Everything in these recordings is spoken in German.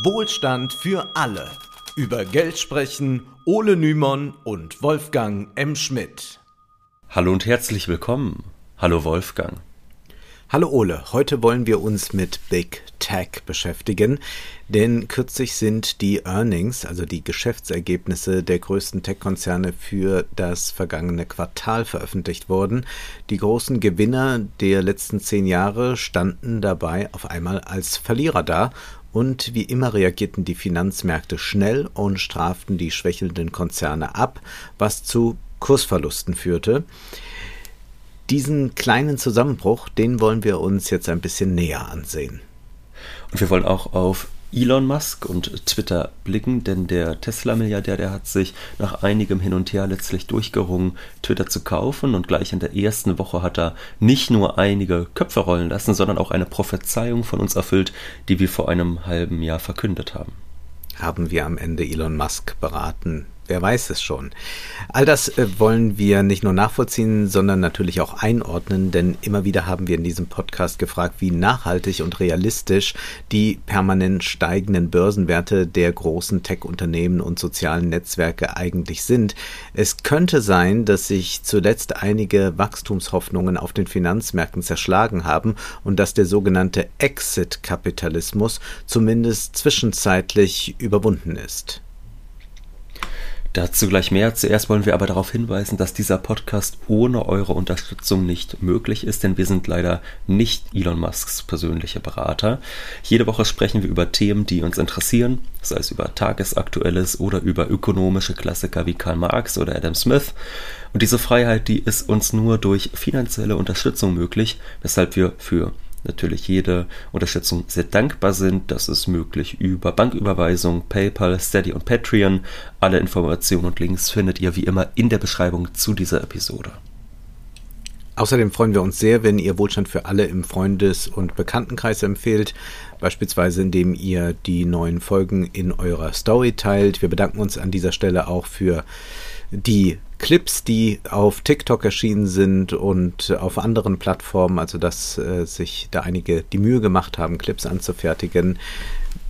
Wohlstand für alle. Über Geld sprechen Ole Nymon und Wolfgang M. Schmidt. Hallo und herzlich willkommen. Hallo Wolfgang. Hallo Ole, heute wollen wir uns mit Big Tech beschäftigen, denn kürzlich sind die Earnings, also die Geschäftsergebnisse der größten Tech-Konzerne für das vergangene Quartal veröffentlicht worden. Die großen Gewinner der letzten zehn Jahre standen dabei auf einmal als Verlierer da und wie immer reagierten die Finanzmärkte schnell und straften die schwächelnden Konzerne ab, was zu Kursverlusten führte. Diesen kleinen Zusammenbruch, den wollen wir uns jetzt ein bisschen näher ansehen. Und wir wollen auch auf Elon Musk und Twitter blicken, denn der Tesla-Milliardär, der hat sich nach einigem Hin und Her letztlich durchgerungen, Twitter zu kaufen und gleich in der ersten Woche hat er nicht nur einige Köpfe rollen lassen, sondern auch eine Prophezeiung von uns erfüllt, die wir vor einem halben Jahr verkündet haben. Haben wir am Ende Elon Musk beraten, Wer weiß es schon. All das äh, wollen wir nicht nur nachvollziehen, sondern natürlich auch einordnen, denn immer wieder haben wir in diesem Podcast gefragt, wie nachhaltig und realistisch die permanent steigenden Börsenwerte der großen Tech-Unternehmen und sozialen Netzwerke eigentlich sind. Es könnte sein, dass sich zuletzt einige Wachstumshoffnungen auf den Finanzmärkten zerschlagen haben und dass der sogenannte Exit-Kapitalismus zumindest zwischenzeitlich überwunden ist. Dazu gleich mehr. Zuerst wollen wir aber darauf hinweisen, dass dieser Podcast ohne eure Unterstützung nicht möglich ist, denn wir sind leider nicht Elon Musks persönliche Berater. Jede Woche sprechen wir über Themen, die uns interessieren, sei es über Tagesaktuelles oder über ökonomische Klassiker wie Karl Marx oder Adam Smith. Und diese Freiheit, die ist uns nur durch finanzielle Unterstützung möglich, weshalb wir für natürlich jede Unterstützung sehr dankbar sind. Das ist möglich über Banküberweisung, PayPal, Steady und Patreon. Alle Informationen und Links findet ihr wie immer in der Beschreibung zu dieser Episode. Außerdem freuen wir uns sehr, wenn ihr Wohlstand für alle im Freundes- und Bekanntenkreis empfehlt, beispielsweise indem ihr die neuen Folgen in eurer Story teilt. Wir bedanken uns an dieser Stelle auch für die Clips, die auf TikTok erschienen sind und auf anderen Plattformen, also dass äh, sich da einige die Mühe gemacht haben, Clips anzufertigen.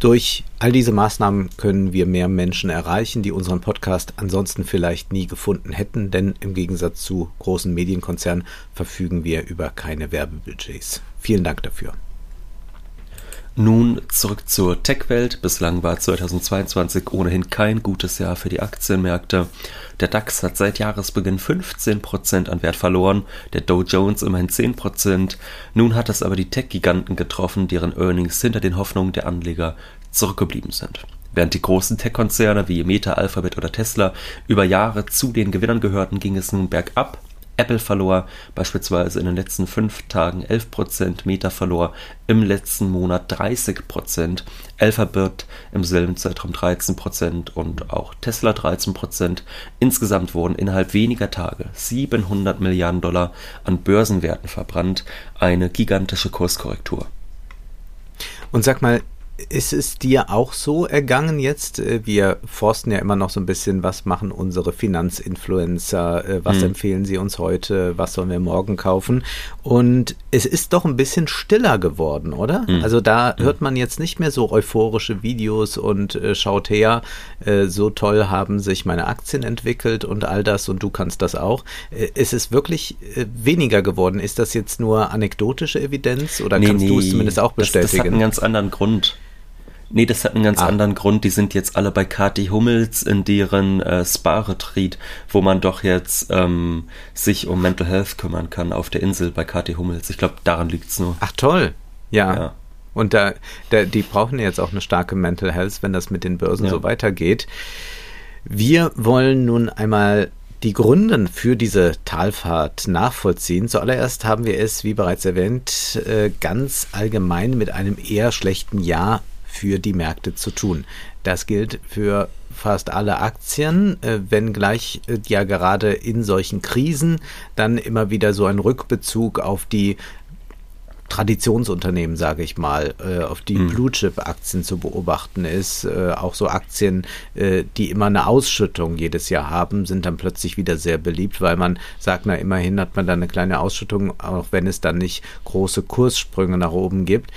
Durch all diese Maßnahmen können wir mehr Menschen erreichen, die unseren Podcast ansonsten vielleicht nie gefunden hätten, denn im Gegensatz zu großen Medienkonzernen verfügen wir über keine Werbebudgets. Vielen Dank dafür. Nun zurück zur Tech-Welt. Bislang war 2022 ohnehin kein gutes Jahr für die Aktienmärkte. Der DAX hat seit Jahresbeginn 15% an Wert verloren, der Dow Jones immerhin 10%. Nun hat es aber die Tech-Giganten getroffen, deren Earnings hinter den Hoffnungen der Anleger zurückgeblieben sind. Während die großen Tech-Konzerne wie Meta, Alphabet oder Tesla über Jahre zu den Gewinnern gehörten, ging es nun bergab Apple verlor beispielsweise in den letzten fünf Tagen 11% Meta verlor im letzten Monat 30% Alphabet im selben Zeitraum 13% und auch Tesla 13% Insgesamt wurden innerhalb weniger Tage 700 Milliarden Dollar an Börsenwerten verbrannt, eine gigantische Kurskorrektur. Und sag mal, ist es dir auch so ergangen jetzt? Äh, wir forsten ja immer noch so ein bisschen, was machen unsere Finanzinfluencer, äh, was hm. empfehlen sie uns heute, was sollen wir morgen kaufen? Und es ist doch ein bisschen stiller geworden, oder? Hm. Also da hm. hört man jetzt nicht mehr so euphorische Videos und äh, schaut her, äh, so toll haben sich meine Aktien entwickelt und all das und du kannst das auch. Äh, es ist wirklich äh, weniger geworden. Ist das jetzt nur anekdotische Evidenz oder nee, kannst nee, du es zumindest auch bestätigen? Das, das hat einen ganz anderen Grund. Nee, das hat einen ganz ah. anderen Grund. Die sind jetzt alle bei Kati Hummels in deren äh, Spa-Retreat, wo man doch jetzt ähm, sich um Mental Health kümmern kann auf der Insel bei Kati Hummels. Ich glaube, daran liegt's nur. Ach toll. Ja. ja. Und da, da, die brauchen jetzt auch eine starke Mental Health, wenn das mit den Börsen ja. so weitergeht. Wir wollen nun einmal die Gründe für diese Talfahrt nachvollziehen. Zuallererst haben wir es, wie bereits erwähnt, äh, ganz allgemein mit einem eher schlechten Jahr für die Märkte zu tun. Das gilt für fast alle Aktien, äh, wenngleich äh, ja gerade in solchen Krisen dann immer wieder so ein Rückbezug auf die Traditionsunternehmen, sage ich mal, äh, auf die mhm. Blue-Chip-Aktien zu beobachten ist. Auch so Aktien, die immer eine Ausschüttung jedes Jahr haben, sind dann plötzlich wieder sehr beliebt, weil man sagt, na immerhin hat man da eine kleine Ausschüttung, auch wenn es dann nicht große Kurssprünge nach oben gibt.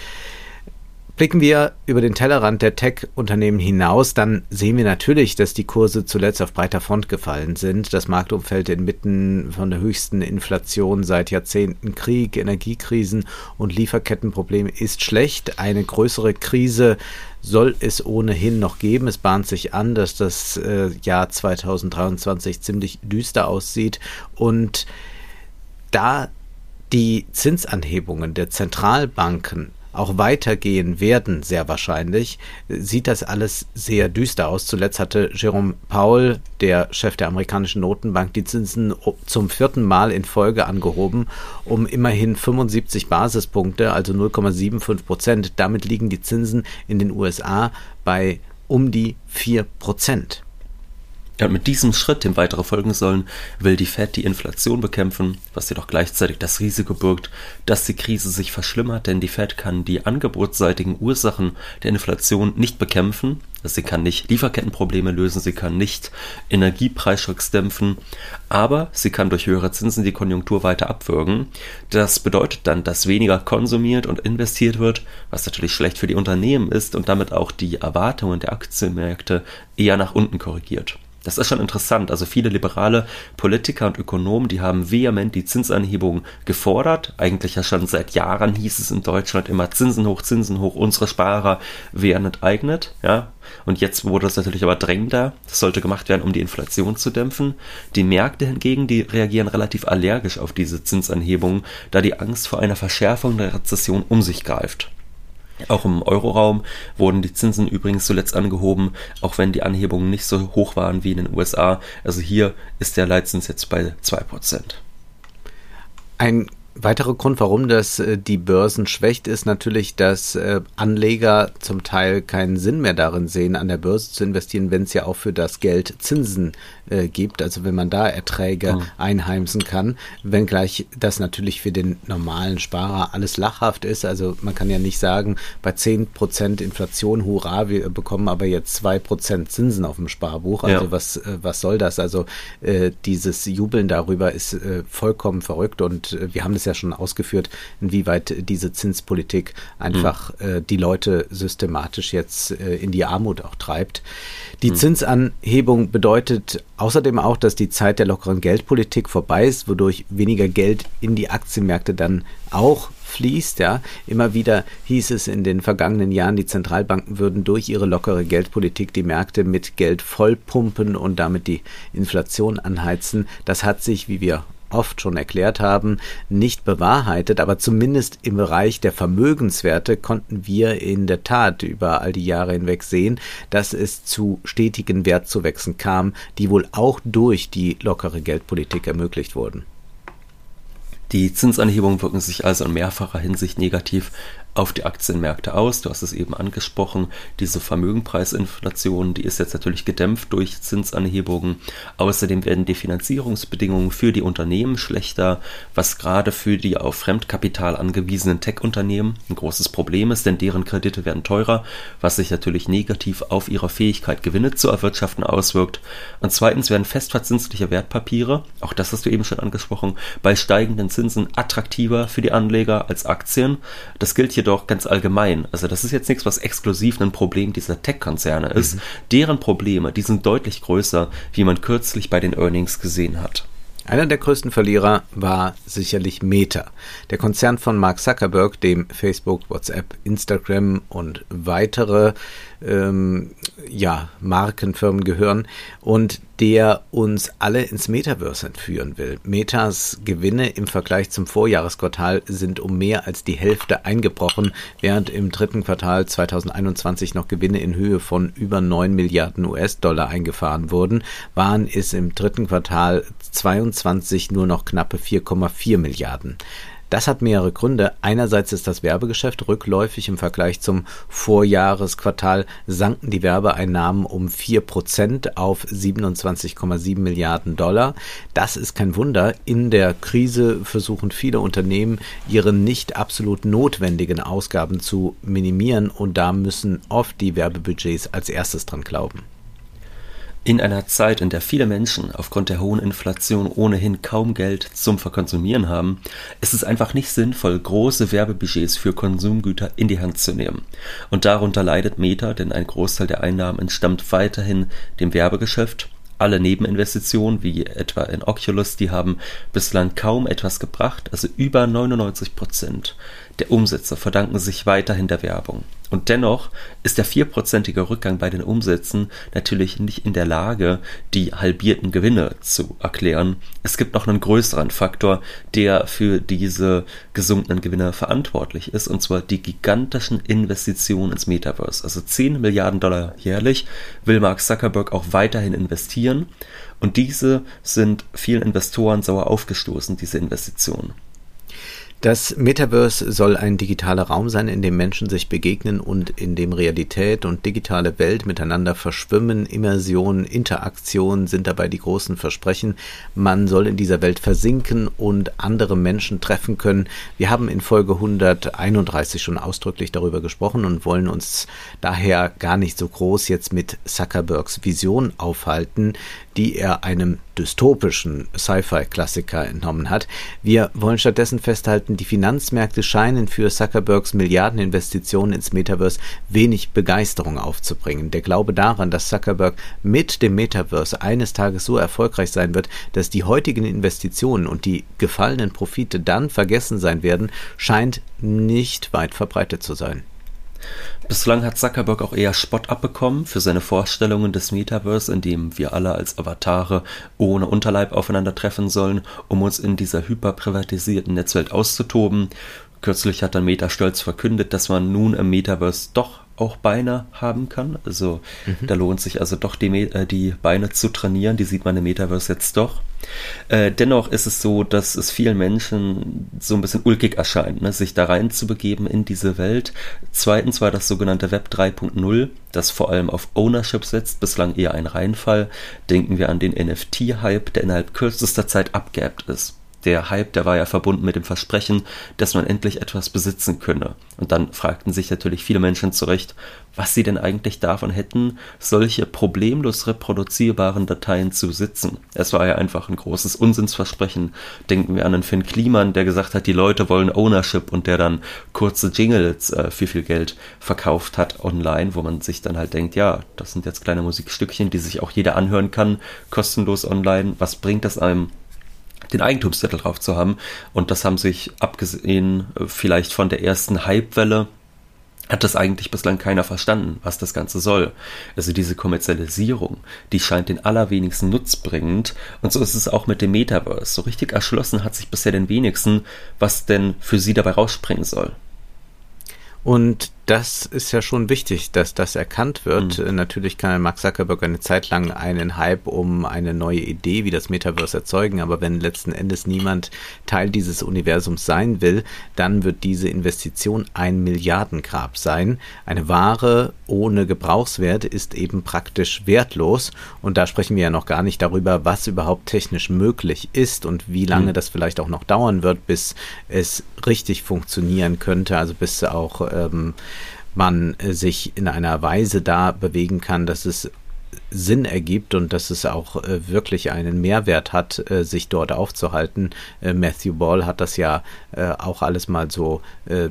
Blicken wir über den Tellerrand der Tech-Unternehmen hinaus, dann sehen wir natürlich, dass die Kurse zuletzt auf breiter Front gefallen sind. Das Marktumfeld inmitten von der höchsten Inflation seit Jahrzehnten, Krieg, Energiekrisen und Lieferkettenprobleme ist schlecht. Eine größere Krise soll es ohnehin noch geben. Es bahnt sich an, dass das äh, Jahr 2023 ziemlich düster aussieht und da die Zinsanhebungen der Zentralbanken auch weitergehen werden, sehr wahrscheinlich, sieht das alles sehr düster aus. Zuletzt hatte Jerome Powell, der Chef der amerikanischen Notenbank, die Zinsen zum vierten Mal in Folge angehoben, um immerhin 75 Basispunkte, also 0,75 Prozent. Damit liegen die Zinsen in den USA bei um die 4 Prozent. Und mit diesem Schritt, dem weitere folgen sollen, will die Fed die Inflation bekämpfen, was jedoch gleichzeitig das Risiko birgt, dass die Krise sich verschlimmert, denn die Fed kann die angebotsseitigen Ursachen der Inflation nicht bekämpfen. Also sie kann nicht Lieferkettenprobleme lösen, sie kann nicht Energiepreisschocks dämpfen, aber sie kann durch höhere Zinsen die Konjunktur weiter abwürgen. Das bedeutet dann, dass weniger konsumiert und investiert wird, was natürlich schlecht für die Unternehmen ist und damit auch die Erwartungen der Aktienmärkte eher nach unten korrigiert. Das ist schon interessant. Also viele liberale Politiker und Ökonomen, die haben vehement die Zinsanhebung gefordert. Eigentlich ja schon seit Jahren hieß es in Deutschland immer Zinsen hoch, Zinsen hoch, unsere Sparer werden enteignet. Ja. Und jetzt wurde es natürlich aber drängender. Das sollte gemacht werden, um die Inflation zu dämpfen. Die Märkte hingegen, die reagieren relativ allergisch auf diese Zinsanhebungen, da die Angst vor einer Verschärfung der Rezession um sich greift. Auch im Euroraum wurden die Zinsen übrigens zuletzt angehoben, auch wenn die Anhebungen nicht so hoch waren wie in den USA. Also hier ist der Leitzins jetzt bei 2%. Ein weiterer Grund, warum das äh, die Börsen schwächt, ist natürlich, dass äh, Anleger zum Teil keinen Sinn mehr darin sehen, an der Börse zu investieren, wenn es ja auch für das Geld Zinsen äh, gibt, also wenn man da Erträge mhm. einheimsen kann, wenngleich das natürlich für den normalen Sparer alles lachhaft ist. Also man kann ja nicht sagen, bei 10% Inflation, hurra, wir bekommen aber jetzt 2% Zinsen auf dem Sparbuch. Also ja. was, was soll das? Also äh, dieses Jubeln darüber ist äh, vollkommen verrückt und wir haben es ja schon ausgeführt, inwieweit diese Zinspolitik einfach mhm. die Leute systematisch jetzt in die Armut auch treibt. Die mhm. Zinsanhebung bedeutet außerdem auch, dass die Zeit der lockeren Geldpolitik vorbei ist, wodurch weniger Geld in die Aktienmärkte dann auch fließt. Ja, immer wieder hieß es in den vergangenen Jahren, die Zentralbanken würden durch ihre lockere Geldpolitik die Märkte mit Geld vollpumpen und damit die Inflation anheizen. Das hat sich, wie wir oft schon erklärt haben, nicht bewahrheitet, aber zumindest im Bereich der Vermögenswerte konnten wir in der Tat über all die Jahre hinweg sehen, dass es zu stetigen Wertzuwächsen kam, die wohl auch durch die lockere Geldpolitik ermöglicht wurden. Die Zinsanhebungen wirken sich also in mehrfacher Hinsicht negativ auf die Aktienmärkte aus. Du hast es eben angesprochen, diese Vermögenpreisinflation, die ist jetzt natürlich gedämpft durch Zinsanhebungen. Außerdem werden die Finanzierungsbedingungen für die Unternehmen schlechter, was gerade für die auf Fremdkapital angewiesenen Tech-Unternehmen ein großes Problem ist, denn deren Kredite werden teurer, was sich natürlich negativ auf ihre Fähigkeit, Gewinne zu erwirtschaften auswirkt. Und zweitens werden festverzinsliche Wertpapiere, auch das hast du eben schon angesprochen, bei steigenden Zinsen attraktiver für die Anleger als Aktien. Das gilt hier jedoch ganz allgemein. Also das ist jetzt nichts, was exklusiv ein Problem dieser Tech-Konzerne ist. Mhm. Deren Probleme, die sind deutlich größer, wie man kürzlich bei den Earnings gesehen hat. Einer der größten Verlierer war sicherlich Meta, der Konzern von Mark Zuckerberg, dem Facebook, WhatsApp, Instagram und weitere ähm, ja, Markenfirmen gehören und der uns alle ins Metaverse entführen will. Metas Gewinne im Vergleich zum Vorjahresquartal sind um mehr als die Hälfte eingebrochen, während im dritten Quartal 2021 noch Gewinne in Höhe von über 9 Milliarden US-Dollar eingefahren wurden, waren es im dritten Quartal 22 nur noch knappe 4,4 Milliarden. Das hat mehrere Gründe. Einerseits ist das Werbegeschäft rückläufig im Vergleich zum Vorjahresquartal sanken die Werbeeinnahmen um 4% auf 27,7 Milliarden Dollar. Das ist kein Wunder. In der Krise versuchen viele Unternehmen, ihre nicht absolut notwendigen Ausgaben zu minimieren und da müssen oft die Werbebudgets als erstes dran glauben. In einer Zeit, in der viele Menschen aufgrund der hohen Inflation ohnehin kaum Geld zum Verkonsumieren haben, ist es einfach nicht sinnvoll, große Werbebudgets für Konsumgüter in die Hand zu nehmen. Und darunter leidet Meta, denn ein Großteil der Einnahmen entstammt weiterhin dem Werbegeschäft alle Nebeninvestitionen, wie etwa in Oculus, die haben bislang kaum etwas gebracht, also über 99 Prozent der Umsätze verdanken sich weiterhin der Werbung. Und dennoch ist der vierprozentige Rückgang bei den Umsätzen natürlich nicht in der Lage, die halbierten Gewinne zu erklären. Es gibt noch einen größeren Faktor, der für diese gesunkenen Gewinne verantwortlich ist, und zwar die gigantischen Investitionen ins Metaverse. Also 10 Milliarden Dollar jährlich will Mark Zuckerberg auch weiterhin investieren. Und diese sind vielen Investoren sauer aufgestoßen, diese Investitionen. Das Metaverse soll ein digitaler Raum sein, in dem Menschen sich begegnen und in dem Realität und digitale Welt miteinander verschwimmen. Immersion, Interaktion sind dabei die großen Versprechen. Man soll in dieser Welt versinken und andere Menschen treffen können. Wir haben in Folge 131 schon ausdrücklich darüber gesprochen und wollen uns daher gar nicht so groß jetzt mit Zuckerbergs Vision aufhalten die er einem dystopischen Sci-Fi-Klassiker entnommen hat. Wir wollen stattdessen festhalten, die Finanzmärkte scheinen für Zuckerbergs Milliardeninvestitionen ins Metaverse wenig Begeisterung aufzubringen. Der Glaube daran, dass Zuckerberg mit dem Metaverse eines Tages so erfolgreich sein wird, dass die heutigen Investitionen und die gefallenen Profite dann vergessen sein werden, scheint nicht weit verbreitet zu sein. Bislang hat Zuckerberg auch eher Spott abbekommen für seine Vorstellungen des Metaverse, in dem wir alle als Avatare ohne Unterleib aufeinandertreffen sollen, um uns in dieser hyperprivatisierten Netzwelt auszutoben. Kürzlich hat dann Meta stolz verkündet, dass man nun im Metaverse doch auch Beine haben kann. Also mhm. da lohnt sich also doch die, äh, die Beine zu trainieren. Die sieht man im Metaverse jetzt doch. Äh, dennoch ist es so, dass es vielen Menschen so ein bisschen ulkig erscheint, ne, sich da rein zu begeben in diese Welt. Zweitens war das sogenannte Web 3.0, das vor allem auf Ownership setzt, bislang eher ein Reinfall. Denken wir an den NFT-Hype, der innerhalb kürzester Zeit abgeebbt ist der Hype, der war ja verbunden mit dem Versprechen, dass man endlich etwas besitzen könne. Und dann fragten sich natürlich viele Menschen zurecht, was sie denn eigentlich davon hätten, solche problemlos reproduzierbaren Dateien zu besitzen. Es war ja einfach ein großes Unsinnsversprechen. Denken wir an den Finn Kliman, der gesagt hat, die Leute wollen Ownership und der dann kurze Jingles äh, für viel Geld verkauft hat online, wo man sich dann halt denkt, ja, das sind jetzt kleine Musikstückchen, die sich auch jeder anhören kann, kostenlos online. Was bringt das einem? Den Eigentumszettel drauf zu haben. Und das haben sich, abgesehen äh, vielleicht von der ersten Hypewelle, hat das eigentlich bislang keiner verstanden, was das Ganze soll. Also diese Kommerzialisierung, die scheint den allerwenigsten nutzbringend. Und so ist es auch mit dem Metaverse. So richtig erschlossen hat sich bisher den wenigsten, was denn für sie dabei rausspringen soll. Und das ist ja schon wichtig, dass das erkannt wird. Mhm. Natürlich kann Mark Zuckerberg eine Zeit lang einen Hype um eine neue Idee wie das Metaverse erzeugen, aber wenn letzten Endes niemand Teil dieses Universums sein will, dann wird diese Investition ein Milliardengrab sein. Eine Ware ohne Gebrauchswert ist eben praktisch wertlos und da sprechen wir ja noch gar nicht darüber, was überhaupt technisch möglich ist und wie lange mhm. das vielleicht auch noch dauern wird, bis es richtig funktionieren könnte, also bis auch ähm, man äh, sich in einer Weise da bewegen kann, dass es Sinn ergibt und dass es auch äh, wirklich einen Mehrwert hat, äh, sich dort aufzuhalten. Äh, Matthew Ball hat das ja äh, auch alles mal so äh,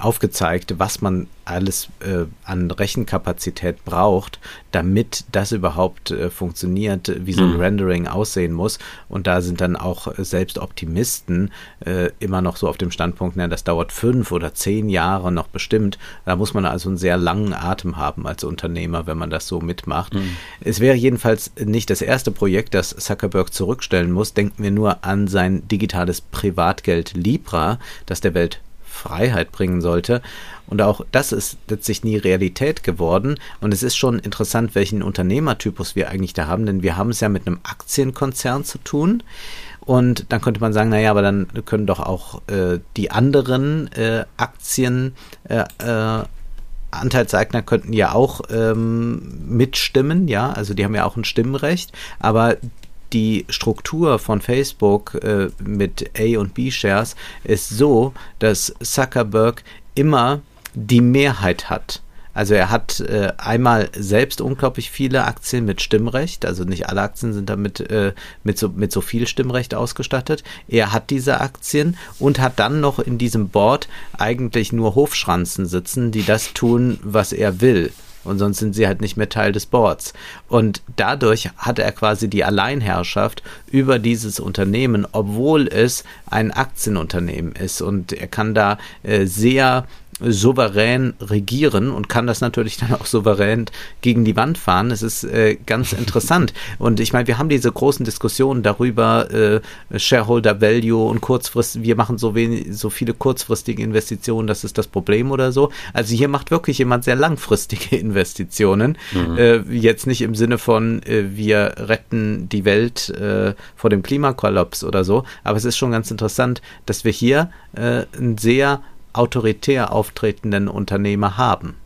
aufgezeigt, was man alles äh, an Rechenkapazität braucht, damit das überhaupt äh, funktioniert, wie so ein mhm. Rendering aussehen muss. Und da sind dann auch selbst Optimisten äh, immer noch so auf dem Standpunkt, na, das dauert fünf oder zehn Jahre noch bestimmt. Da muss man also einen sehr langen Atem haben als Unternehmer, wenn man das so mitmacht. Mhm. Es wäre jedenfalls nicht das erste Projekt, das Zuckerberg zurückstellen muss. Denken wir nur an sein digitales Privatgeld Libra, das der Welt Freiheit bringen sollte. Und auch das ist letztlich nie Realität geworden. Und es ist schon interessant, welchen Unternehmertypus wir eigentlich da haben, denn wir haben es ja mit einem Aktienkonzern zu tun. Und dann könnte man sagen, naja, aber dann können doch auch äh, die anderen äh, Aktien äh, äh, Anteilseigner könnten ja auch ähm, mitstimmen, ja, also die haben ja auch ein Stimmrecht, aber die Struktur von Facebook äh, mit A und B Shares ist so, dass Zuckerberg immer die Mehrheit hat. Also er hat äh, einmal selbst unglaublich viele Aktien mit Stimmrecht, also nicht alle Aktien sind damit äh, mit, so, mit so viel Stimmrecht ausgestattet. Er hat diese Aktien und hat dann noch in diesem Board eigentlich nur Hofschranzen sitzen, die das tun, was er will und sonst sind sie halt nicht mehr Teil des Boards. Und dadurch hat er quasi die Alleinherrschaft über dieses Unternehmen, obwohl es ein Aktienunternehmen ist. Und er kann da äh, sehr souverän regieren und kann das natürlich dann auch souverän gegen die Wand fahren. Es ist äh, ganz interessant. Und ich meine, wir haben diese großen Diskussionen darüber, äh, Shareholder Value und kurzfristig, wir machen so wenig, so viele kurzfristige Investitionen, das ist das Problem oder so. Also hier macht wirklich jemand sehr langfristige Investitionen. Mhm. Äh, jetzt nicht im Sinne von, äh, wir retten die Welt äh, vor dem Klimakollaps oder so, aber es ist schon ganz interessant, dass wir hier äh, ein sehr autoritär auftretenden Unternehmer haben.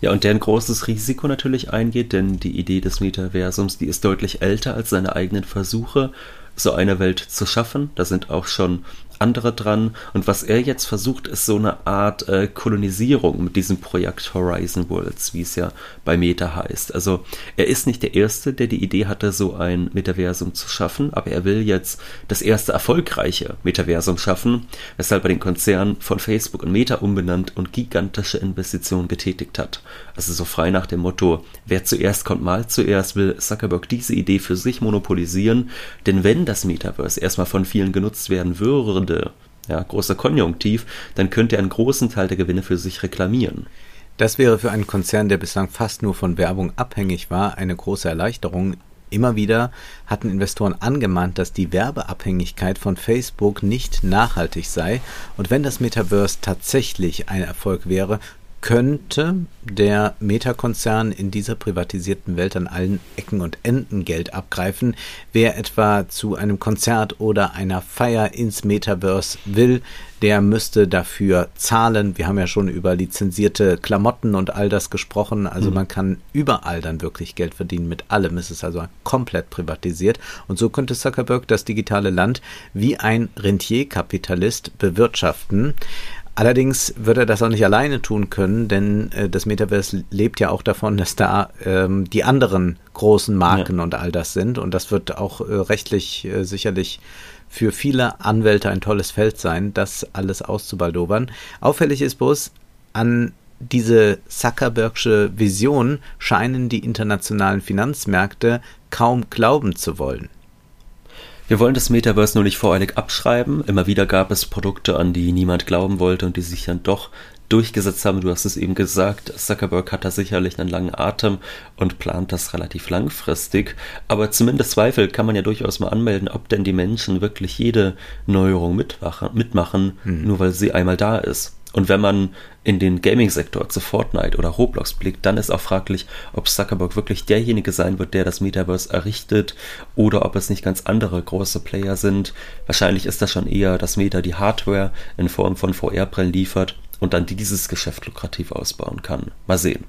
Ja, und der ein großes Risiko natürlich eingeht, denn die Idee des Metaversums, die ist deutlich älter als seine eigenen Versuche, so eine Welt zu schaffen. Da sind auch schon andere dran. Und was er jetzt versucht, ist so eine Art äh, Kolonisierung mit diesem Projekt Horizon Worlds, wie es ja bei Meta heißt. Also er ist nicht der Erste, der die Idee hatte, so ein Metaversum zu schaffen, aber er will jetzt das erste erfolgreiche Metaversum schaffen, weshalb er den Konzern von Facebook und Meta umbenannt und gigantische Investitionen getätigt hat. Also so frei nach dem Motto, wer zuerst kommt, mal zuerst, will Zuckerberg diese Idee für sich monopolisieren, denn wenn das Metaverse erstmal von vielen genutzt werden würde, drohende ja, großer Konjunktiv, dann könnte er einen großen Teil der Gewinne für sich reklamieren. Das wäre für einen Konzern, der bislang fast nur von Werbung abhängig war, eine große Erleichterung. Immer wieder hatten Investoren angemahnt, dass die Werbeabhängigkeit von Facebook nicht nachhaltig sei. Und wenn das Metaverse tatsächlich ein Erfolg wäre, könnte der Meta-Konzern in dieser privatisierten Welt an allen Ecken und Enden Geld abgreifen. Wer etwa zu einem Konzert oder einer Feier ins Metaverse will, der müsste dafür zahlen. Wir haben ja schon über lizenzierte Klamotten und all das gesprochen. Also mhm. man kann überall dann wirklich Geld verdienen mit allem. Es ist also komplett privatisiert. Und so könnte Zuckerberg das digitale Land wie ein Rentierkapitalist bewirtschaften. Allerdings wird er das auch nicht alleine tun können, denn äh, das Metaverse lebt ja auch davon, dass da ähm, die anderen großen Marken ja. und all das sind. Und das wird auch äh, rechtlich äh, sicherlich für viele Anwälte ein tolles Feld sein, das alles auszubaldobern. Auffällig ist bloß, an diese Zuckerbergsche Vision scheinen die internationalen Finanzmärkte kaum glauben zu wollen. Wir wollen das Metaverse nur nicht voreilig abschreiben. Immer wieder gab es Produkte, an die niemand glauben wollte und die sich dann doch durchgesetzt haben. Du hast es eben gesagt, Zuckerberg hat da sicherlich einen langen Atem und plant das relativ langfristig. Aber zumindest Zweifel kann man ja durchaus mal anmelden, ob denn die Menschen wirklich jede Neuerung mitmachen, mhm. nur weil sie einmal da ist. Und wenn man in den Gaming-Sektor zu Fortnite oder Roblox blickt, dann ist auch fraglich, ob Zuckerberg wirklich derjenige sein wird, der das Metaverse errichtet oder ob es nicht ganz andere große Player sind. Wahrscheinlich ist das schon eher, dass Meta die Hardware in Form von VR-Brillen liefert und dann dieses Geschäft lukrativ ausbauen kann. Mal sehen.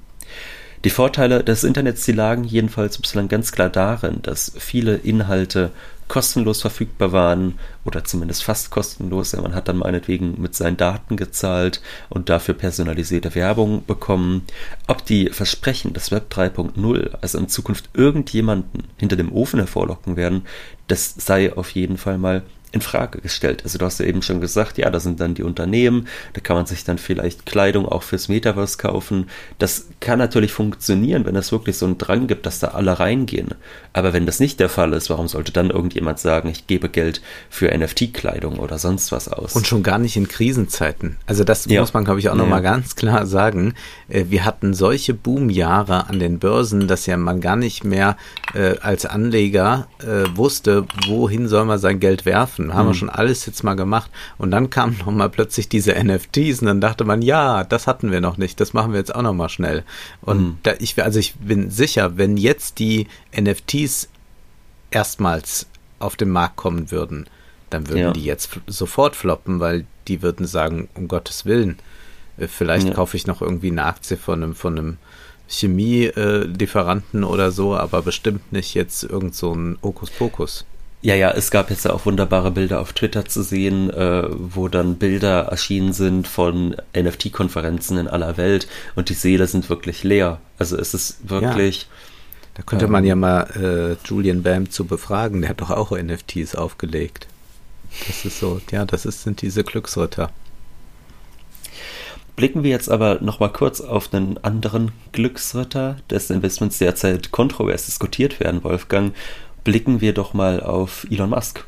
Die Vorteile des Internets, die lagen jedenfalls bislang ganz klar darin, dass viele Inhalte kostenlos verfügbar waren oder zumindest fast kostenlos. man hat dann meinetwegen mit seinen Daten gezahlt und dafür personalisierte Werbung bekommen. Ob die Versprechen des Web 3.0 also in Zukunft irgendjemanden hinter dem Ofen hervorlocken werden, das sei auf jeden Fall mal in Frage gestellt. Also du hast ja eben schon gesagt, ja, da sind dann die Unternehmen, da kann man sich dann vielleicht Kleidung auch fürs Metaverse kaufen. Das kann natürlich funktionieren, wenn es wirklich so einen Drang gibt, dass da alle reingehen. Aber wenn das nicht der Fall ist, warum sollte dann irgendjemand sagen, ich gebe Geld für NFT-Kleidung oder sonst was aus? Und schon gar nicht in Krisenzeiten. Also das ja. muss man, glaube ich, auch ja. nochmal ganz klar sagen. Äh, wir hatten solche Boomjahre an den Börsen, dass ja man gar nicht mehr äh, als Anleger äh, wusste, wohin soll man sein Geld werfen kaufen. Haben mhm. wir schon alles jetzt mal gemacht. Und dann kamen nochmal plötzlich diese NFTs und dann dachte man, ja, das hatten wir noch nicht, das machen wir jetzt auch nochmal schnell. Und mhm. da ich, also ich bin sicher, wenn jetzt die NFTs erstmals auf den Markt kommen würden, dann würden ja. die jetzt sofort floppen, weil die würden sagen, um Gottes Willen, äh, vielleicht ja. kaufe ich noch irgendwie eine Aktie von einem, von einem Chemielieferanten oder so, aber bestimmt nicht jetzt irgend so ein Hokuspokus. Ja, ja, es gab jetzt auch wunderbare Bilder auf Twitter zu sehen, äh, wo dann Bilder erschienen sind von NFT-Konferenzen in aller Welt und die Seele sind wirklich leer. Also es ist wirklich. Ja. Da könnte ähm, man ja mal äh, Julian Bam zu befragen, der hat doch auch NFTs aufgelegt. Das ist so, ja, das ist, sind diese Glücksritter. Blicken wir jetzt aber nochmal kurz auf einen anderen Glücksritter, dessen Investments derzeit kontrovers diskutiert werden, Wolfgang, blicken wir doch mal auf Elon Musk.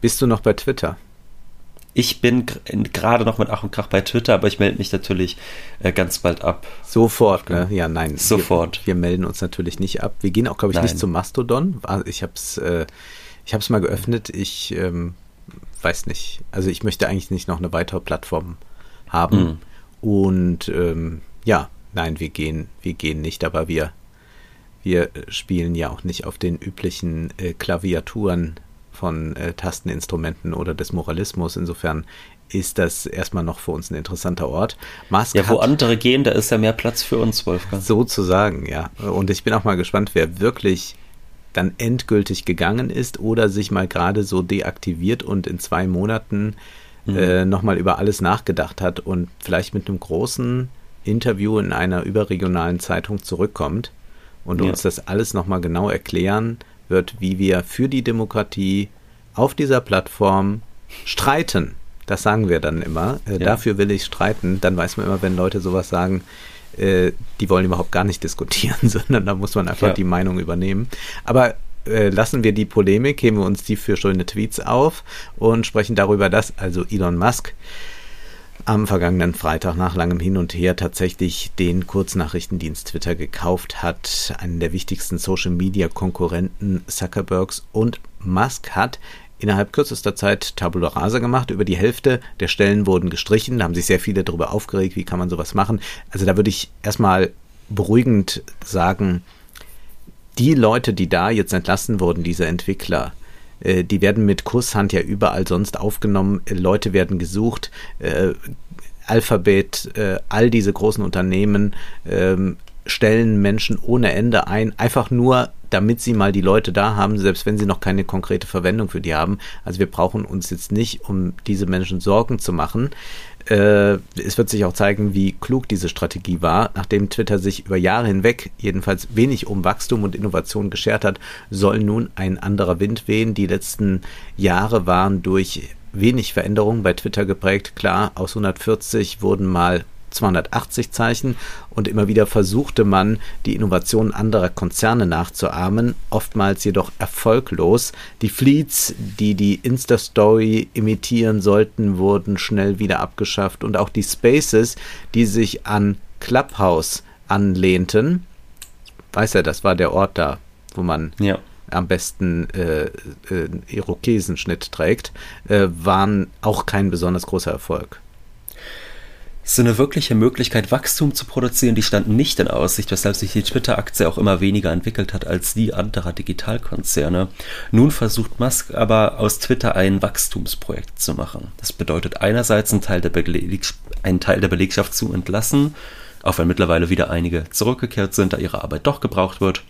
Bist du noch bei Twitter? Ich bin gerade noch mit Ach und Krach bei Twitter, aber ich melde mich natürlich äh, ganz bald ab. Sofort, ne? Ja, nein. Sofort. Wir, wir melden uns natürlich nicht ab. Wir gehen auch, glaube ich, nein. nicht zum Mastodon. Ich habe es äh, mal geöffnet. Ich ähm, weiß nicht. Also ich möchte eigentlich nicht noch eine weitere Plattform haben. Mhm. Und ähm, ja, nein, wir gehen, wir gehen nicht, aber wir wir spielen ja auch nicht auf den üblichen äh, Klaviaturen von äh, Tasteninstrumenten oder des Moralismus. Insofern ist das erstmal noch für uns ein interessanter Ort. Musk ja, wo andere gehen, da ist ja mehr Platz für uns, Wolfgang. Sozusagen, ja. Und ich bin auch mal gespannt, wer wirklich dann endgültig gegangen ist oder sich mal gerade so deaktiviert und in zwei Monaten mhm. äh, nochmal über alles nachgedacht hat und vielleicht mit einem großen Interview in einer überregionalen Zeitung zurückkommt und ja. uns das alles nochmal genau erklären wird, wie wir für die Demokratie auf dieser Plattform streiten. Das sagen wir dann immer. Äh, ja. Dafür will ich streiten. Dann weiß man immer, wenn Leute sowas sagen, äh, die wollen überhaupt gar nicht diskutieren, sondern da muss man einfach ja. die Meinung übernehmen. Aber äh, lassen wir die Polemik, heben wir uns die für schöne Tweets auf und sprechen darüber, dass also Elon Musk am vergangenen Freitag nach langem Hin und Her tatsächlich den Kurznachrichtendienst Twitter gekauft hat, einen der wichtigsten Social-Media-Konkurrenten Zuckerbergs und Musk hat innerhalb kürzester Zeit Tabula Rasa gemacht. Über die Hälfte der Stellen wurden gestrichen. Da haben sich sehr viele darüber aufgeregt, wie kann man sowas machen. Also da würde ich erstmal beruhigend sagen, die Leute, die da jetzt entlassen wurden, diese Entwickler, äh, die werden mit Kusshand ja überall sonst aufgenommen. Äh, Leute werden gesucht. Äh, Alphabet, all diese großen Unternehmen ähm, stellen Menschen ohne Ende ein, einfach nur, damit sie mal die Leute da haben, selbst wenn sie noch keine konkrete Verwendung für die haben. Also wir brauchen uns jetzt nicht um diese Menschen Sorgen zu machen. Äh, es wird sich auch zeigen, wie klug diese Strategie war. Nachdem Twitter sich über Jahre hinweg jedenfalls wenig um Wachstum und Innovation geschert hat, soll nun ein anderer Wind wehen. Die letzten Jahre waren durch wenig Veränderungen bei Twitter geprägt. Klar, aus 140 wurden mal 280 Zeichen und immer wieder versuchte man, die Innovationen anderer Konzerne nachzuahmen, oftmals jedoch erfolglos. Die Fleets, die die Insta-Story imitieren sollten, wurden schnell wieder abgeschafft und auch die Spaces, die sich an Clubhouse anlehnten, weiß er, das war der Ort da, wo man ja am besten äh, äh, Irokesenschnitt trägt, äh, waren auch kein besonders großer Erfolg. So eine wirkliche Möglichkeit, Wachstum zu produzieren, die stand nicht in Aussicht, weshalb sich die Twitter-Aktie auch immer weniger entwickelt hat als die anderer Digitalkonzerne. Nun versucht Musk aber aus Twitter ein Wachstumsprojekt zu machen. Das bedeutet einerseits einen Teil der, Beleg einen Teil der Belegschaft zu entlassen, auch wenn mittlerweile wieder einige zurückgekehrt sind, da ihre Arbeit doch gebraucht wird.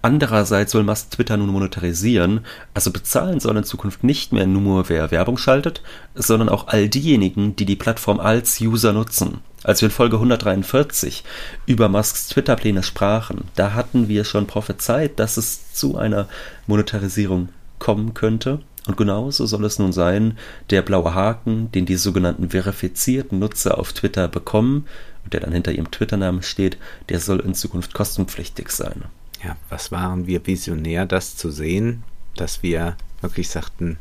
Andererseits soll Musk Twitter nun monetarisieren, also bezahlen soll in Zukunft nicht mehr nur wer Werbung schaltet, sondern auch all diejenigen, die die Plattform als User nutzen. Als wir in Folge 143 über Musks Twitter-Pläne sprachen, da hatten wir schon prophezeit, dass es zu einer Monetarisierung kommen könnte. Und genauso soll es nun sein, der blaue Haken, den die sogenannten verifizierten Nutzer auf Twitter bekommen und der dann hinter ihrem Twitter-Namen steht, der soll in Zukunft kostenpflichtig sein ja, was waren wir visionär, das zu sehen, dass wir wirklich sagten,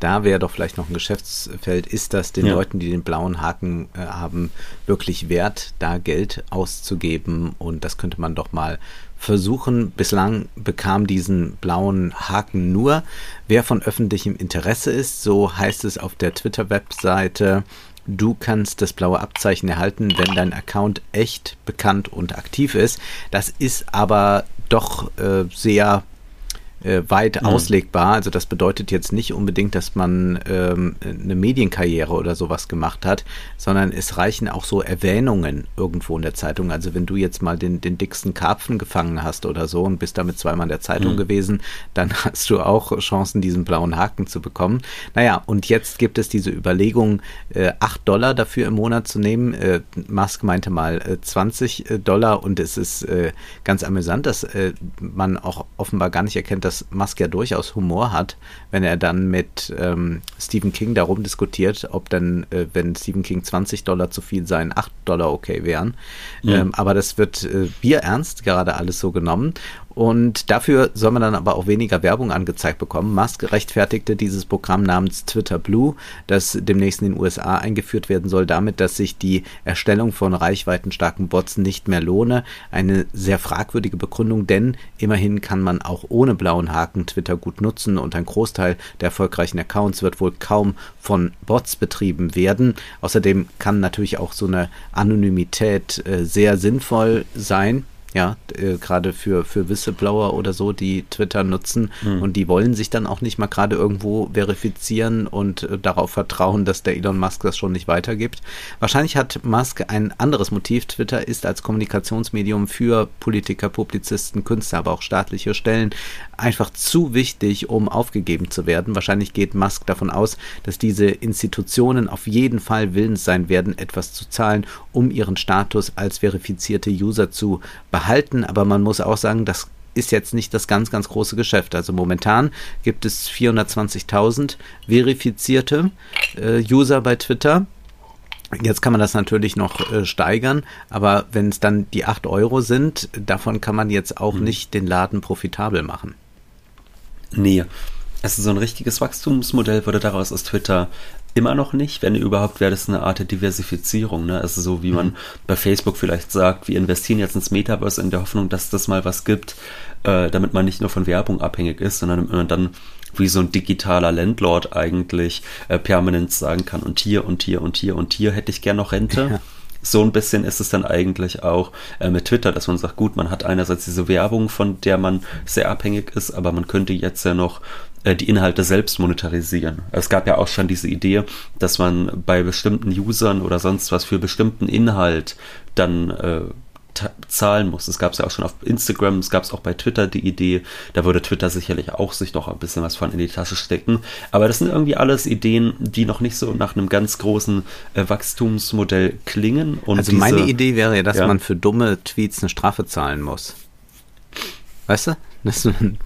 da wäre doch vielleicht noch ein Geschäftsfeld. Ist das den ja. Leuten, die den blauen Haken äh, haben, wirklich wert, da Geld auszugeben? Und das könnte man doch mal versuchen. Bislang bekam diesen blauen Haken nur, wer von öffentlichem Interesse ist. So heißt es auf der Twitter-Webseite. Du kannst das blaue Abzeichen erhalten, wenn dein Account echt bekannt und aktiv ist. Das ist aber doch äh, sehr äh, weit mhm. auslegbar. Also das bedeutet jetzt nicht unbedingt, dass man ähm, eine Medienkarriere oder sowas gemacht hat, sondern es reichen auch so Erwähnungen irgendwo in der Zeitung. Also wenn du jetzt mal den, den dicksten Karpfen gefangen hast oder so und bist damit zweimal in der Zeitung mhm. gewesen, dann hast du auch Chancen, diesen blauen Haken zu bekommen. Naja, und jetzt gibt es diese Überlegung, äh, 8 Dollar dafür im Monat zu nehmen. Äh, Musk meinte mal äh, 20 äh, Dollar und es ist äh, ganz amüsant, dass äh, man auch offenbar gar nicht erkennt, dass Musk ja durchaus Humor hat, wenn er dann mit ähm, Stephen King darum diskutiert, ob dann, äh, wenn Stephen King 20 Dollar zu viel seien, 8 Dollar okay wären. Ja. Ähm, aber das wird äh, bierernst gerade alles so genommen. Und dafür soll man dann aber auch weniger Werbung angezeigt bekommen. Musk rechtfertigte dieses Programm namens Twitter Blue, das demnächst in den USA eingeführt werden soll, damit, dass sich die Erstellung von reichweitenstarken Bots nicht mehr lohne. Eine sehr fragwürdige Begründung, denn immerhin kann man auch ohne blauen Haken Twitter gut nutzen und ein Großteil der erfolgreichen Accounts wird wohl kaum von Bots betrieben werden. Außerdem kann natürlich auch so eine Anonymität äh, sehr sinnvoll sein ja, äh, gerade für, für Whistleblower oder so, die Twitter nutzen mhm. und die wollen sich dann auch nicht mal gerade irgendwo verifizieren und äh, darauf vertrauen, dass der Elon Musk das schon nicht weitergibt. Wahrscheinlich hat Musk ein anderes Motiv. Twitter ist als Kommunikationsmedium für Politiker, Publizisten, Künstler, aber auch staatliche Stellen einfach zu wichtig, um aufgegeben zu werden. Wahrscheinlich geht Musk davon aus, dass diese Institutionen auf jeden Fall willens sein werden, etwas zu zahlen, um ihren Status als verifizierte User zu behalten erhalten, aber man muss auch sagen, das ist jetzt nicht das ganz, ganz große Geschäft. Also momentan gibt es 420.000 verifizierte äh, User bei Twitter. Jetzt kann man das natürlich noch äh, steigern, aber wenn es dann die 8 Euro sind, davon kann man jetzt auch hm. nicht den Laden profitabel machen. Nee. Also so ein richtiges Wachstumsmodell würde daraus aus Twitter immer noch nicht. Wenn überhaupt, wäre das eine Art der Diversifizierung. Ne? Also so wie man mhm. bei Facebook vielleicht sagt, wir investieren jetzt ins Metaverse in der Hoffnung, dass das mal was gibt, äh, damit man nicht nur von Werbung abhängig ist, sondern man dann wie so ein digitaler Landlord eigentlich äh, permanent sagen kann, und hier und hier und hier und hier hätte ich gern noch Rente. Ja so ein bisschen ist es dann eigentlich auch äh, mit Twitter, dass man sagt, gut, man hat einerseits diese Werbung, von der man sehr abhängig ist, aber man könnte jetzt ja noch die Inhalte selbst monetarisieren. Es gab ja auch schon diese Idee, dass man bei bestimmten Usern oder sonst was für bestimmten Inhalt dann äh, zahlen muss. Es gab es ja auch schon auf Instagram, es gab es auch bei Twitter die Idee. Da würde Twitter sicherlich auch sich noch ein bisschen was von in die Tasche stecken. Aber das sind irgendwie alles Ideen, die noch nicht so nach einem ganz großen äh, Wachstumsmodell klingen. Und also diese, meine Idee wäre ja, dass ja. man für dumme Tweets eine Strafe zahlen muss. Weißt du?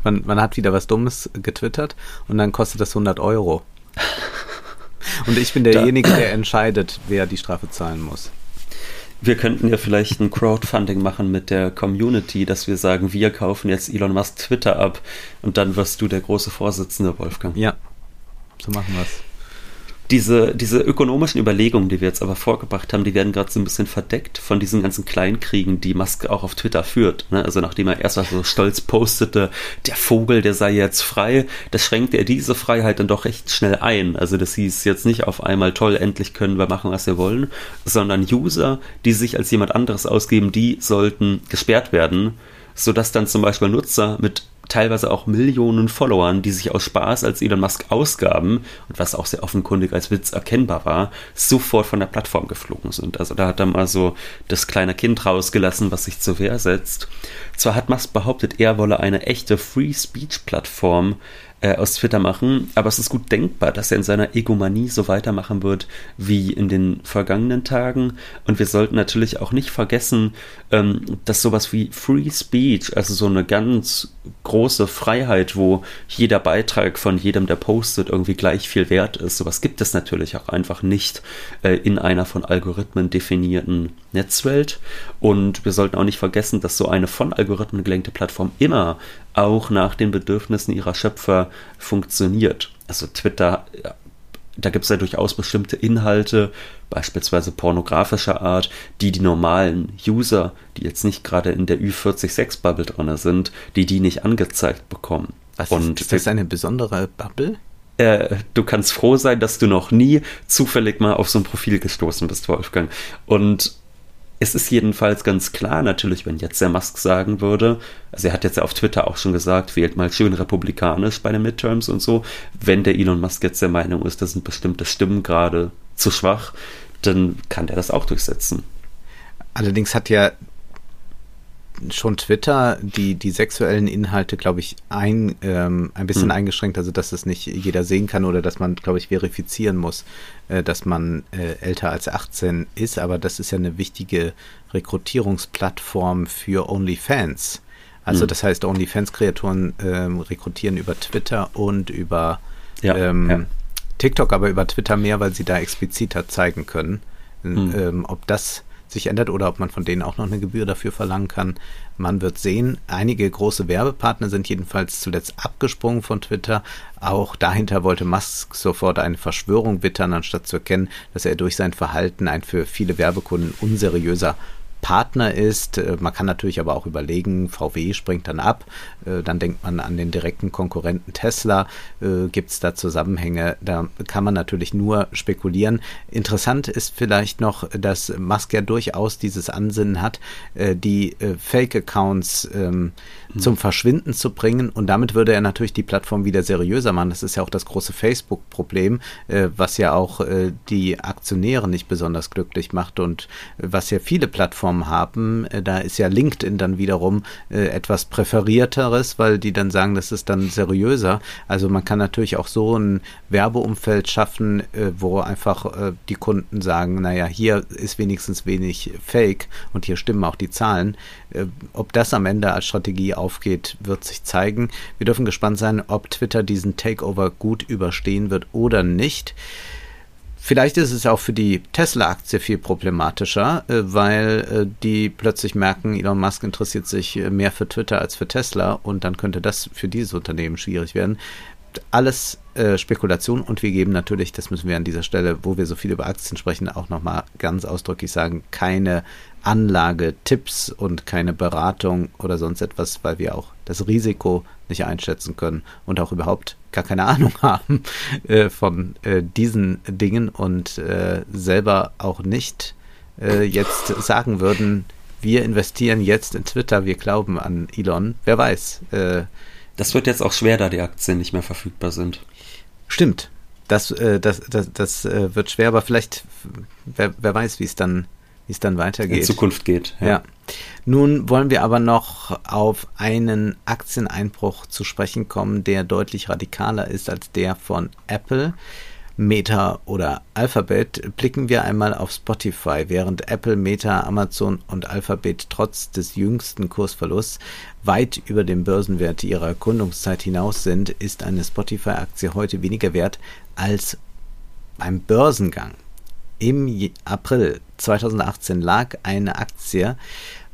Man, man hat wieder was Dummes getwittert und dann kostet das 100 Euro. Und ich bin derjenige, der entscheidet, wer die Strafe zahlen muss. Wir könnten ja vielleicht ein Crowdfunding machen mit der Community, dass wir sagen, wir kaufen jetzt Elon Musk Twitter ab und dann wirst du der große Vorsitzende, Wolfgang. Ja, so machen wir es diese, diese ökonomischen Überlegungen, die wir jetzt aber vorgebracht haben, die werden gerade so ein bisschen verdeckt von diesen ganzen Kleinkriegen, die Musk auch auf Twitter führt. Ne? Also nachdem er erst so stolz postete, der Vogel, der sei jetzt frei, das schränkte er diese Freiheit dann doch recht schnell ein. Also das hieß jetzt nicht auf einmal toll, endlich können wir machen, was wir wollen, sondern User, die sich als jemand anderes ausgeben, die sollten gesperrt werden, sodass dann zum Beispiel Nutzer mit teilweise auch Millionen Followern, die sich aus Spaß als Elon Musk ausgaben und was auch sehr offenkundig als Witz erkennbar war, sofort von der Plattform geflogen sind. Also da hat er mal so das kleine Kind rausgelassen, was sich zur Wehr setzt. Zwar hat Musk behauptet, er wolle eine echte Free Speech Plattform äh, aus Twitter machen, aber es ist gut denkbar, dass er in seiner Egomanie so weitermachen wird wie in den vergangenen Tagen. Und wir sollten natürlich auch nicht vergessen, ähm, dass sowas wie Free Speech, also so eine ganz große Freiheit, wo jeder Beitrag von jedem, der postet, irgendwie gleich viel wert ist, sowas gibt es natürlich auch einfach nicht äh, in einer von Algorithmen definierten Netzwelt. Und wir sollten auch nicht vergessen, dass so eine von Algorithmen gelenkte Plattform immer auch nach den Bedürfnissen ihrer Schöpfer funktioniert. Also Twitter, da gibt es ja durchaus bestimmte Inhalte, beispielsweise pornografischer Art, die die normalen User, die jetzt nicht gerade in der Ü46-Bubble drin sind, die die nicht angezeigt bekommen. Was Und ist das eine besondere Bubble? Äh, du kannst froh sein, dass du noch nie zufällig mal auf so ein Profil gestoßen bist, Wolfgang. Und es ist jedenfalls ganz klar natürlich, wenn jetzt der Musk sagen würde, also er hat jetzt auf Twitter auch schon gesagt, wählt mal schön republikanisch bei den Midterms und so, wenn der Elon Musk jetzt der Meinung ist, das sind bestimmte Stimmen gerade zu schwach, dann kann der das auch durchsetzen. Allerdings hat ja schon Twitter die, die sexuellen Inhalte, glaube ich, ein, ähm, ein bisschen mhm. eingeschränkt, also dass es nicht jeder sehen kann oder dass man, glaube ich, verifizieren muss, äh, dass man äh, älter als 18 ist. Aber das ist ja eine wichtige Rekrutierungsplattform für OnlyFans. Also mhm. das heißt, OnlyFans-Kreatoren ähm, rekrutieren über Twitter und über ja, ähm, ja. TikTok, aber über Twitter mehr, weil sie da expliziter zeigen können. Mhm. Ob das sich ändert oder ob man von denen auch noch eine Gebühr dafür verlangen kann. Man wird sehen. Einige große Werbepartner sind jedenfalls zuletzt abgesprungen von Twitter. Auch dahinter wollte Musk sofort eine Verschwörung wittern, anstatt zu erkennen, dass er durch sein Verhalten ein für viele Werbekunden unseriöser Partner ist. Äh, man kann natürlich aber auch überlegen, VW springt dann ab, äh, dann denkt man an den direkten Konkurrenten Tesla, äh, gibt es da Zusammenhänge, da kann man natürlich nur spekulieren. Interessant ist vielleicht noch, dass Musk ja durchaus dieses Ansinnen hat, die Fake-Accounts ähm, hm. zum Verschwinden zu bringen und damit würde er natürlich die Plattform wieder seriöser machen. Das ist ja auch das große Facebook-Problem, was ja auch die Aktionäre nicht besonders glücklich macht und was ja viele Plattformen Plattformen haben, äh, da ist ja LinkedIn dann wiederum äh, etwas präferierteres, weil die dann sagen, das ist dann seriöser. Also man kann natürlich auch so ein Werbeumfeld schaffen, äh, wo einfach die Kunden sagen, naja, hier ist wenigstens wenig Fake und hier stimmen auch die Zahlen. ob das am Ende als Strategie aufgeht, wird sich zeigen. Wir dürfen gespannt sein, ob Twitter diesen Takeover gut überstehen wird oder nicht. Vielleicht ist es auch für die Tesla-Aktie viel problematischer, äh, weil äh, die plötzlich merken, Elon Musk interessiert sich äh, mehr für Twitter als für Tesla und dann könnte das für dieses Unternehmen schwierig werden. Alles Spekulation und wir geben natürlich, das müssen wir an dieser Stelle, wo wir so viel über Aktien sprechen, auch nochmal ganz ausdrücklich sagen, keine Anlagetipps und keine Beratung oder sonst etwas, weil wir auch das Risiko nicht einschätzen können und auch überhaupt gar keine Ahnung haben äh, von äh, diesen Dingen und äh, selber auch nicht äh, jetzt sagen würden, wir investieren jetzt in Twitter, wir glauben an Elon. Wer weiß. Äh, das wird jetzt auch schwer, da die Aktien nicht mehr verfügbar sind. Stimmt. Das, äh, das, das, das wird schwer, aber vielleicht, wer, wer weiß, wie es dann wie es dann weitergeht. In Zukunft geht. Ja. ja. Nun wollen wir aber noch auf einen Aktieneinbruch zu sprechen kommen, der deutlich radikaler ist als der von Apple. Meta oder Alphabet, blicken wir einmal auf Spotify. Während Apple, Meta, Amazon und Alphabet trotz des jüngsten Kursverlusts weit über dem Börsenwert ihrer Gründungszeit hinaus sind, ist eine Spotify-Aktie heute weniger wert als beim Börsengang. Im April 2018 lag eine Aktie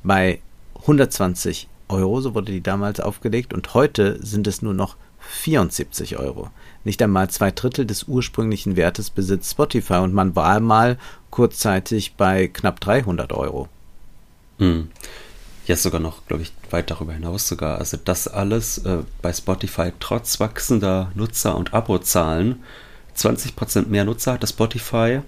bei 120 Euro, so wurde die damals aufgelegt, und heute sind es nur noch 74 Euro. Nicht einmal zwei Drittel des ursprünglichen Wertes besitzt Spotify und man war mal kurzzeitig bei knapp 300 Euro. Hm. Jetzt sogar noch, glaube ich, weit darüber hinaus sogar. Also das alles äh, bei Spotify trotz wachsender Nutzer- und Abozahlen. 20% mehr Nutzer hatte Spotify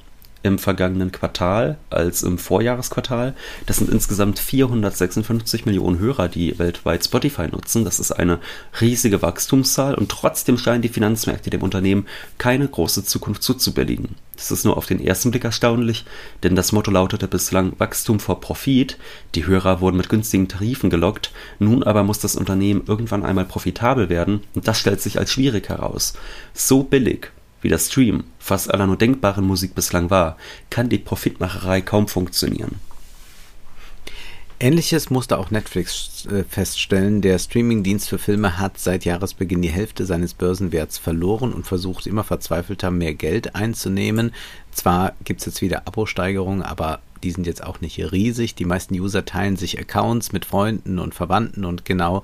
im vergangenen Quartal als im Vorjahresquartal. Das sind insgesamt 456 Millionen Hörer, die weltweit Spotify nutzen. Das ist eine riesige Wachstumszahl und trotzdem scheinen die Finanzmärkte dem Unternehmen keine große Zukunft zuzubilligen. Das ist nur auf den ersten Blick erstaunlich, denn das Motto lautete bislang Wachstum vor Profit. Die Hörer wurden mit günstigen Tarifen gelockt. Nun aber muss das Unternehmen irgendwann einmal profitabel werden und das stellt sich als schwierig heraus. So billig wie der Stream fast aller nur denkbaren Musik bislang war, kann die Profitmacherei kaum funktionieren. Ähnliches musste auch Netflix äh, feststellen. Der Streamingdienst für Filme hat seit Jahresbeginn die Hälfte seines Börsenwerts verloren und versucht immer verzweifelter mehr Geld einzunehmen. Zwar gibt es jetzt wieder Abo-Steigerungen, aber die sind jetzt auch nicht riesig. Die meisten User teilen sich Accounts mit Freunden und Verwandten und genau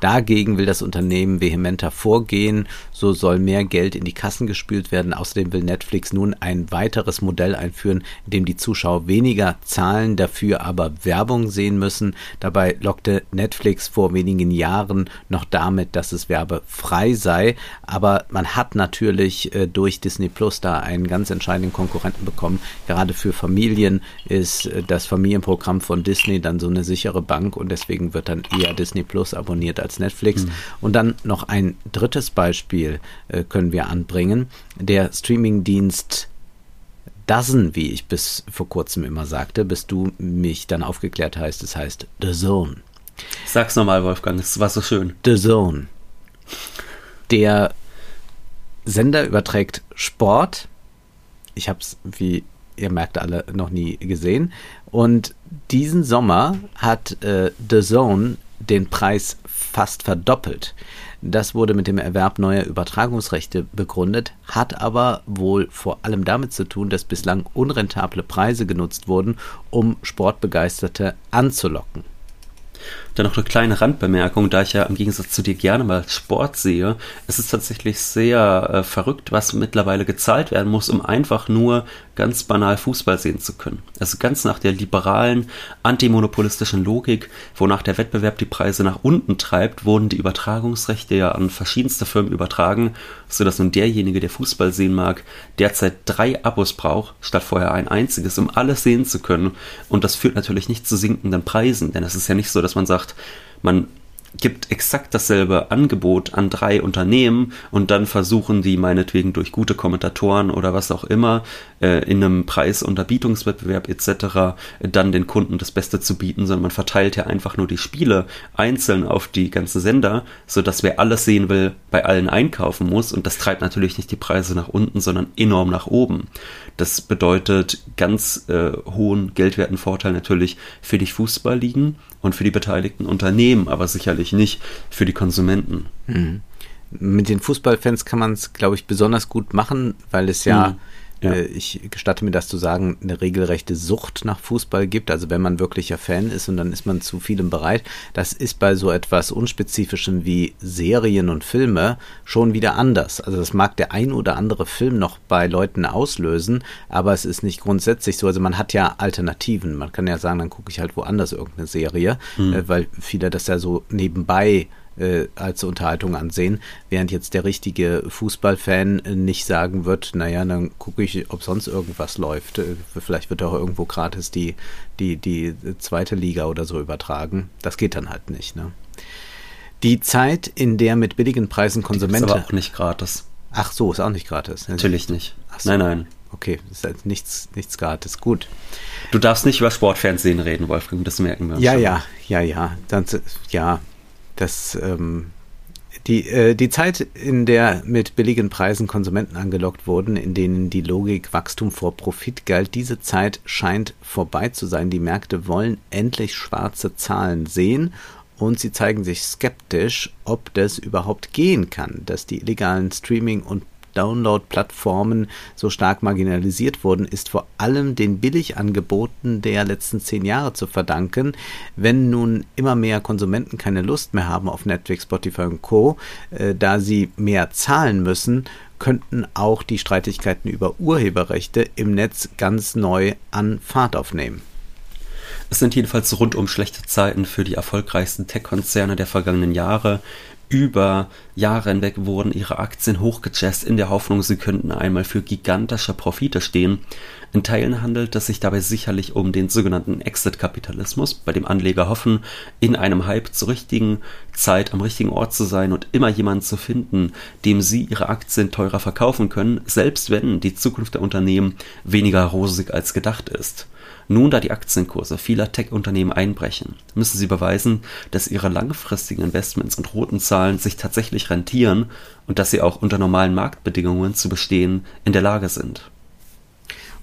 dagegen will das Unternehmen vehementer vorgehen. So soll mehr Geld in die Kassen gespült werden. Außerdem will Netflix nun ein weiteres Modell einführen, in dem die Zuschauer weniger zahlen, dafür aber Werbung sehen müssen. Dabei lockte Netflix vor wenigen Jahren noch damit, dass es werbefrei sei. Aber man hat natürlich äh, durch Disney Plus da einen ganz entscheidenden Konkurrenten bekommen, gerade für Familien. Äh, ist das Familienprogramm von Disney dann so eine sichere Bank und deswegen wird dann eher Disney Plus abonniert als Netflix. Mhm. Und dann noch ein drittes Beispiel äh, können wir anbringen. Der Streamingdienst Dozen, wie ich bis vor kurzem immer sagte, bis du mich dann aufgeklärt hast, es heißt The Zone. Sag's nochmal, Wolfgang, es war so schön. The Zone. Der Sender überträgt Sport. Ich habe es, wie ihr merkt, alle noch nie gesehen. Und diesen Sommer hat äh, The Zone den Preis fast verdoppelt. Das wurde mit dem Erwerb neuer Übertragungsrechte begründet, hat aber wohl vor allem damit zu tun, dass bislang unrentable Preise genutzt wurden, um Sportbegeisterte anzulocken. Dann noch eine kleine Randbemerkung, da ich ja im Gegensatz zu dir gerne mal Sport sehe. Es ist tatsächlich sehr äh, verrückt, was mittlerweile gezahlt werden muss, um einfach nur ganz banal Fußball sehen zu können. Also ganz nach der liberalen, antimonopolistischen Logik, wonach der Wettbewerb die Preise nach unten treibt, wurden die Übertragungsrechte ja an verschiedenste Firmen übertragen, sodass nun derjenige, der Fußball sehen mag, derzeit drei Abos braucht, statt vorher ein einziges, um alles sehen zu können. Und das führt natürlich nicht zu sinkenden Preisen, denn es ist ja nicht so, dass man sagt, man gibt exakt dasselbe Angebot an drei Unternehmen und dann versuchen die meinetwegen durch gute Kommentatoren oder was auch immer äh, in einem Preisunterbietungswettbewerb etc. dann den Kunden das Beste zu bieten, sondern man verteilt ja einfach nur die Spiele einzeln auf die ganzen Sender, sodass wer alles sehen will, bei allen einkaufen muss und das treibt natürlich nicht die Preise nach unten, sondern enorm nach oben. Das bedeutet ganz äh, hohen geldwerten Vorteil natürlich für die Fußballligen und für die beteiligten Unternehmen, aber sicherlich nicht für die Konsumenten. Mhm. Mit den Fußballfans kann man es, glaube ich, besonders gut machen, weil es ja mhm ja. Äh, ich gestatte mir das zu sagen, eine regelrechte Sucht nach Fußball gibt. Also wenn man wirklicher Fan ist und dann ist man zu vielem bereit. Das ist bei so etwas Unspezifischem wie Serien und Filme schon wieder anders. Also das mag der ein oder andere Film noch bei Leuten auslösen, aber es ist nicht grundsätzlich so. Also man hat ja Alternativen. Man kann ja sagen, dann gucke ich halt woanders irgendeine Serie, mhm. weil viele das ja so nebenbei äh, als Unterhaltung ansehen, während jetzt der richtige Fußballfan nicht sagen wird, naja, dann gucke ich, ob sonst irgendwas läuft. Äh, vielleicht wird auch irgendwo gratis die, die, die zweite Liga oder so übertragen. Das geht dann halt nicht. Ne? Die Zeit, in der mit billigen Preisen Konsumenten. Ist aber auch nicht gratis. Ach so, ist auch nicht gratis. Natürlich nicht. So. Nein, nein. Okay, ist halt nichts, nichts gratis. Gut. Du darfst nicht über Sportfernsehen reden, Wolfgang, das merken wir. Ja, schon. ja, ja, ja. Dann, ja, das, ähm, die, äh, die Zeit, in der mit billigen Preisen Konsumenten angelockt wurden, in denen die Logik Wachstum vor Profit galt, diese Zeit scheint vorbei zu sein. Die Märkte wollen endlich schwarze Zahlen sehen und sie zeigen sich skeptisch, ob das überhaupt gehen kann, dass die illegalen Streaming- und Download-Plattformen so stark marginalisiert wurden, ist vor allem den Billigangeboten der letzten zehn Jahre zu verdanken. Wenn nun immer mehr Konsumenten keine Lust mehr haben auf Netflix, Spotify und Co., äh, da sie mehr zahlen müssen, könnten auch die Streitigkeiten über Urheberrechte im Netz ganz neu an Fahrt aufnehmen. Es sind jedenfalls rundum schlechte Zeiten für die erfolgreichsten Tech-Konzerne der vergangenen Jahre über Jahre hinweg wurden ihre Aktien hochgejazzt in der Hoffnung, sie könnten einmal für gigantische Profite stehen. In Teilen handelt es sich dabei sicherlich um den sogenannten Exit-Kapitalismus, bei dem Anleger hoffen, in einem Hype zur richtigen Zeit am richtigen Ort zu sein und immer jemanden zu finden, dem sie ihre Aktien teurer verkaufen können, selbst wenn die Zukunft der Unternehmen weniger rosig als gedacht ist. Nun, da die Aktienkurse vieler Tech-Unternehmen einbrechen, müssen sie beweisen, dass ihre langfristigen Investments und roten Zahlen sich tatsächlich rentieren und dass sie auch unter normalen Marktbedingungen zu bestehen in der Lage sind.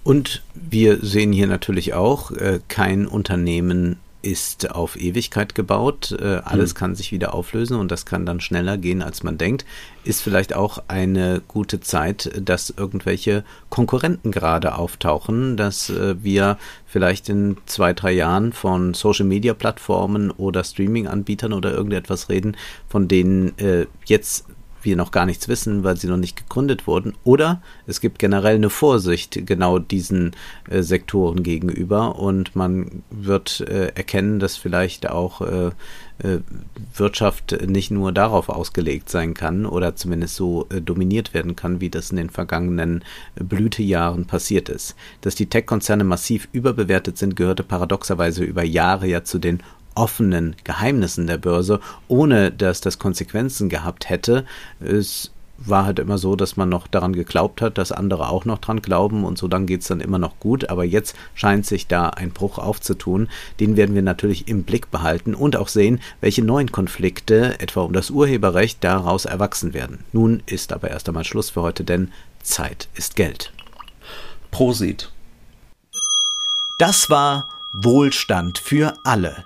Und wir sehen hier natürlich auch, äh, kein Unternehmen ist auf Ewigkeit gebaut. Äh, alles mhm. kann sich wieder auflösen und das kann dann schneller gehen, als man denkt. Ist vielleicht auch eine gute Zeit, dass irgendwelche Konkurrenten gerade auftauchen, dass äh, wir vielleicht in zwei, drei Jahren von Social-Media-Plattformen oder Streaming-Anbietern oder irgendetwas reden, von denen äh, jetzt wir noch gar nichts wissen, weil sie noch nicht gegründet wurden, oder es gibt generell eine Vorsicht genau diesen äh, Sektoren gegenüber und man wird äh, erkennen, dass vielleicht auch äh, äh Wirtschaft nicht nur darauf ausgelegt sein kann oder zumindest so äh, dominiert werden kann, wie das in den vergangenen Blütejahren passiert ist. Dass die Tech-Konzerne massiv überbewertet sind, gehörte paradoxerweise über Jahre ja zu den offenen Geheimnissen der Börse, ohne dass das Konsequenzen gehabt hätte. Es war halt immer so, dass man noch daran geglaubt hat, dass andere auch noch dran glauben und so dann geht es dann immer noch gut. Aber jetzt scheint sich da ein Bruch aufzutun. Den werden wir natürlich im Blick behalten und auch sehen, welche neuen Konflikte, etwa um das Urheberrecht, daraus erwachsen werden. Nun ist aber erst einmal Schluss für heute, denn Zeit ist Geld. Prosit. Das war Wohlstand für alle